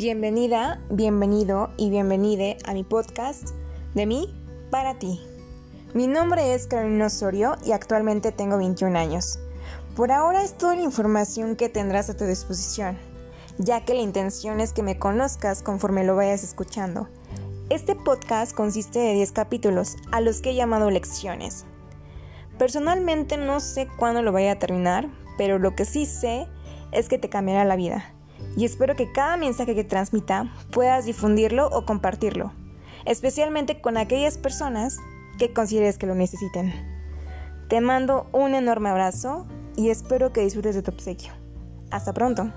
Bienvenida, bienvenido y bienvenide a mi podcast de mí para ti. Mi nombre es Carolina Osorio y actualmente tengo 21 años. Por ahora es toda la información que tendrás a tu disposición, ya que la intención es que me conozcas conforme lo vayas escuchando. Este podcast consiste de 10 capítulos, a los que he llamado lecciones. Personalmente no sé cuándo lo vaya a terminar, pero lo que sí sé es que te cambiará la vida y espero que cada mensaje que transmita puedas difundirlo o compartirlo, especialmente con aquellas personas que consideres que lo necesiten. Te mando un enorme abrazo y espero que disfrutes de tu obsequio. Hasta pronto.